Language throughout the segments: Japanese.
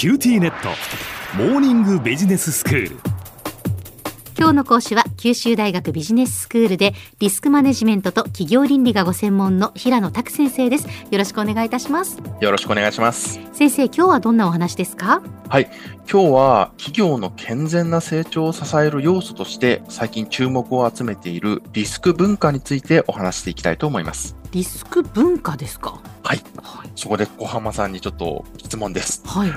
QTnet。モーニングビジネススクール。今日の講師は九州大学ビジネススクールでリスクマネジメントと企業倫理がご専門の平野拓先生です。よろしくお願いいたします。よろしくお願いします。先生今日はどんなお話ですか？はい。今日は企業の健全な成長を支える要素として最近注目を集めているリスク文化についてお話していきたいと思います。リスク文化ですか？はい、はい、そこで小浜さんにちょっと質問です。はい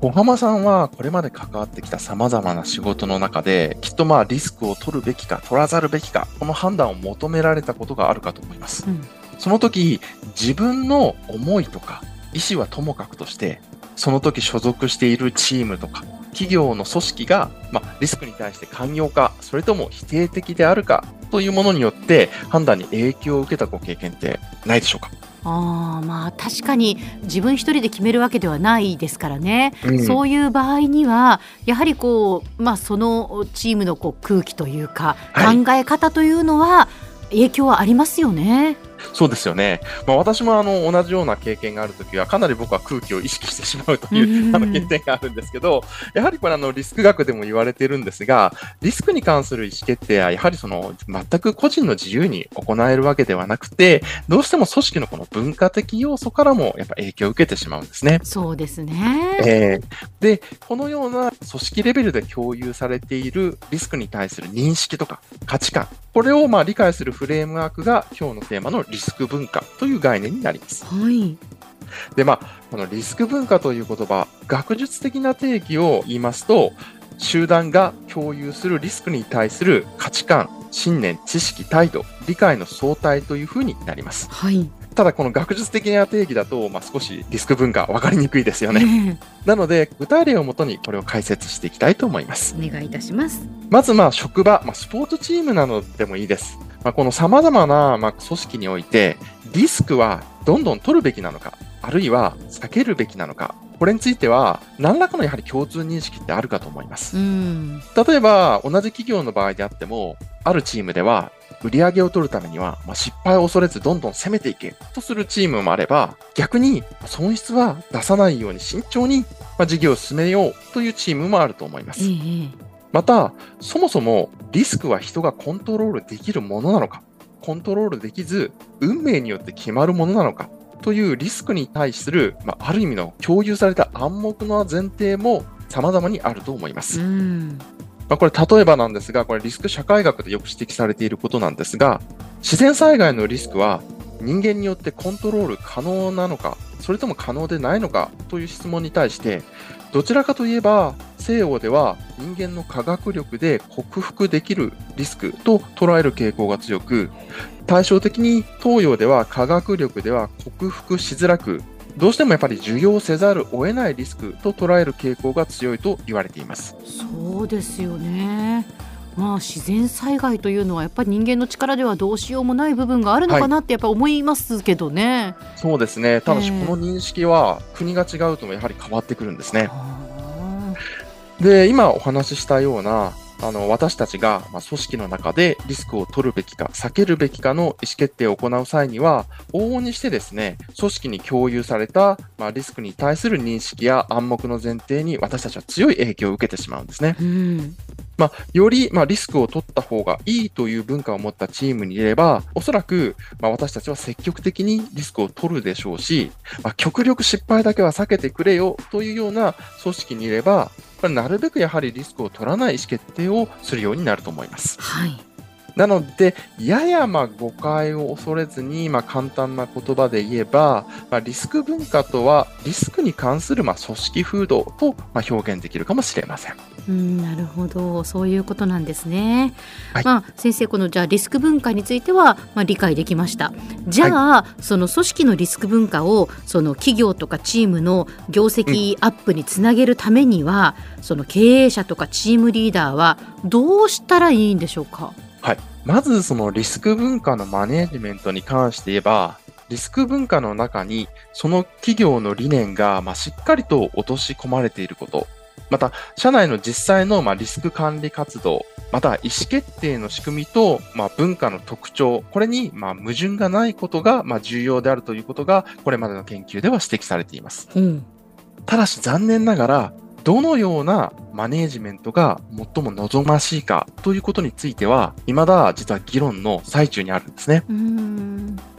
小浜さんはこれまで関わってきた様々な仕事の中で、きっとまあリスクを取るべきか取らざるべきか、この判断を求められたことがあるかと思います。うん、その時、自分の思いとか意思はともかくとして、その時所属しているチームとか、企業の組織が、まあ、リスクに対して寛容か、それとも否定的であるかというものによって判断に影響を受けたご経験ってないでしょうか？あまあ確かに自分一人で決めるわけではないですからね、うん、そういう場合にはやはりこう、まあ、そのチームのこう空気というか、考え方というのは影響はありますよね。そうですよね。まあ、私もあの同じような経験があるときは、かなり僕は空気を意識してしまうという、あの欠点があるんですけど、やはりこれあのリスク学でも言われているんですが、リスクに関する意思決定は、やはりその全く個人の自由に行えるわけではなくて、どうしても組織のこの文化的要素からもやっぱ影響を受けてしまうんですね。そうですね。えー、で、このような組織レベルで共有されているリスクに対する認識とか価値観、これをまあ理解するフレームワークが今日のテーマのリスク文化という概念になります。はい。で、まあ、このリスク文化という言葉、学術的な定義を言いますと、集団が共有するリスクに対する価値観、信念、知識、態度、理解の相対というふうになります。はい。ただこの学術的な定義だと、まあ、少しリスク文化分かりにくいですよね。なので具体例をもとにこれを解説していきたいと思います。お願いいたします。まずまあ職場、まあ、スポーツチームなどでもいいです。まあ、この様々なまあ組織においてリスクはどんどん取るべきなのか、あるいは避けるべきなのか、これについては何らかのやはり共通認識ってあるかと思います。例えば同じ企業の場合であっても、あるチームでは売り上げを取るためには、まあ、失敗を恐れずどんどん攻めていけとするチームもあれば、逆に損失は出さないように慎重に、まあ、事業を進めようというチームもあると思います。また、そもそもリスクは人がコントロールできるものなのか、コントロールできず、運命によって決まるものなのか、というリスクに対する、まあ、ある意味の共有された暗黙の前提も様々にあると思います。まあ、これ例えばなんですが、これリスク社会学でよく指摘されていることなんですが、自然災害のリスクは人間によってコントロール可能なのか、それとも可能でないのかという質問に対して、どちらかといえば西洋では人間の科学力で克服できるリスクと捉える傾向が強く対照的に東洋では科学力では克服しづらくどうしてもやっぱり受容せざるを得ないリスクと捉える傾向が強いと言われていますそうですよね。まあ、自然災害というのはやっぱり人間の力ではどうしようもない部分があるのかなってやっぱ思いますけどね、はい、そうですねただしこの認識は国が違うともやはり変わってくるんですね。で今お話ししたようなあの、私たちが、まあ、組織の中でリスクを取るべきか、避けるべきかの意思決定を行う際には、往々にしてですね、組織に共有された、まあ、リスクに対する認識や暗黙の前提に私たちは強い影響を受けてしまうんですね。うんまあ、より、まあ、リスクを取った方がいいという文化を持ったチームにいれば、おそらく、まあ、私たちは積極的にリスクを取るでしょうし、まあ、極力失敗だけは避けてくれよというような組織にいれば、なるべくやはりリスクを取らない意思決定をするようになると思います。はい。なので、ややま誤解を恐れずに、まあ、簡単な言葉で言えば、まあ、リスク文化とはリスクに関するまあ組織風土とまあ表現できるかもしれません。うんなるほどそういうことなんですね。はい、まあ、先生このじゃあリスク文化についてはまあ理解できました。じゃあ、はい、その組織のリスク文化をその企業とかチームの業績アップにつなげるためには、うん、その経営者とかチームリーダーはどうしたらいいんでしょうか？はい。まずそのリスク文化のマネジメントに関して言えば、リスク文化の中にその企業の理念がましっかりと落とし込まれていること、また社内の実際のまリスク管理活動、また意思決定の仕組みとま文化の特徴、これにま矛盾がないことがま重要であるということが、これまでの研究では指摘されています。うんただし残念ながら、どのようなマネージメントが最も望ましいかということについては、未だ実は議論の最中にあるんですね。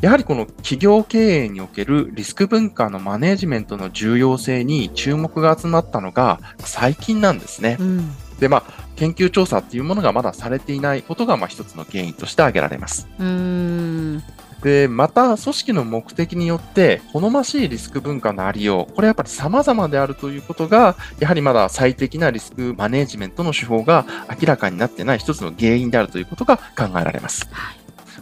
やはりこの企業経営におけるリスク文化のマネージメントの重要性に注目が集まったのが最近なんですね。うん、で、まあ、研究調査っていうものがまだされていないことが、まあ、一つの原因として挙げられます。うんで、また、組織の目的によって、好ましいリスク文化のありよう、これやっぱり様々であるということが、やはりまだ最適なリスクマネジメントの手法が明らかになってない一つの原因であるということが考えられます。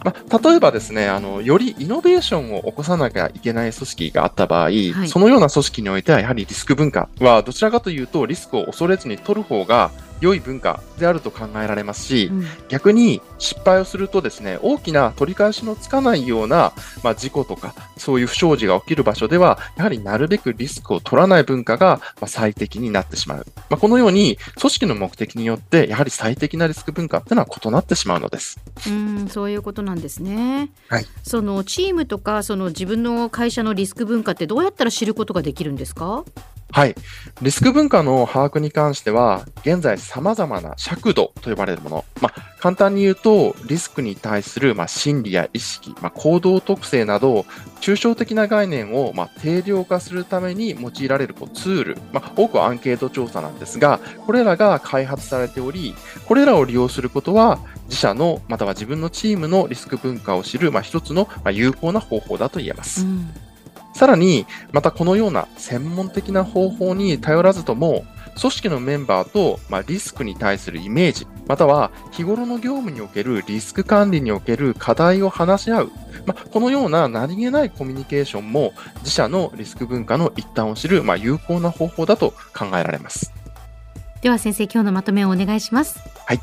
まあ、例えばですね、あの、よりイノベーションを起こさなきゃいけない組織があった場合、はい、そのような組織においては、やはりリスク文化は、どちらかというと、リスクを恐れずに取る方が良い文化であると考えられますし、うん、逆に失敗をするとですね、大きな取り返しのつかないような、まあ、事故とか、そういう不祥事が起きる場所では、やはりなるべくリスクを取らない文化が、まあ、最適になってしまう。まあ、このように、組織の目的によって、やはり最適なリスク文化っていうのは異なってしまうのです。うん、そういうことなんですね。はい。そのチームとか、その自分の会社のリスク文化ってどうやったら知ることができるんですか？はい。リスク文化の把握に関しては、現在様々な尺度と呼ばれるもの。まあ、簡単に言うと、リスクに対する、まあ、心理や意識、まあ、行動特性など、抽象的な概念を、まあ、定量化するために用いられるこうツール。まあ、多くはアンケート調査なんですが、これらが開発されており、これらを利用することは、自社の、または自分のチームのリスク文化を知る、まあ、一つの、まあ、有効な方法だと言えます。うんさらに、またこのような専門的な方法に頼らずとも、組織のメンバーと、ま、リスクに対するイメージ、または日頃の業務におけるリスク管理における課題を話し合う、ま、このような何気ないコミュニケーションも自社のリスク文化の一端を知る、ま、有効な方法だと考えられます。では先生、今日のまとめをお願いします。はい。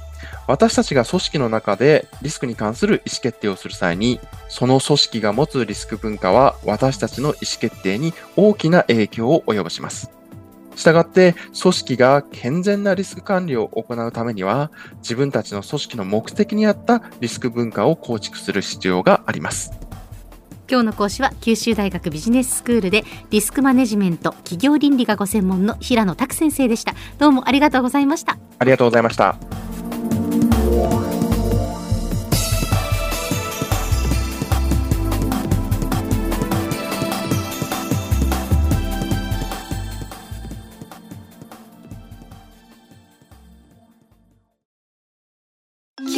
私たちが組織の中でリスクに関する意思決定をする際に、その組織が持つリスク文化は私たちの意思決定に大きな影響を及ぼします。したがって、組織が健全なリスク管理を行うためには、自分たちの組織の目的に合ったリスク文化を構築する必要があります。今日の講師は九州大学ビジネススクールでリスクマネジメント企業倫理がご専門の平野拓先生でした。どうもありがとうございました。ありがとうございました。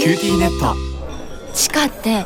QTnet 地下って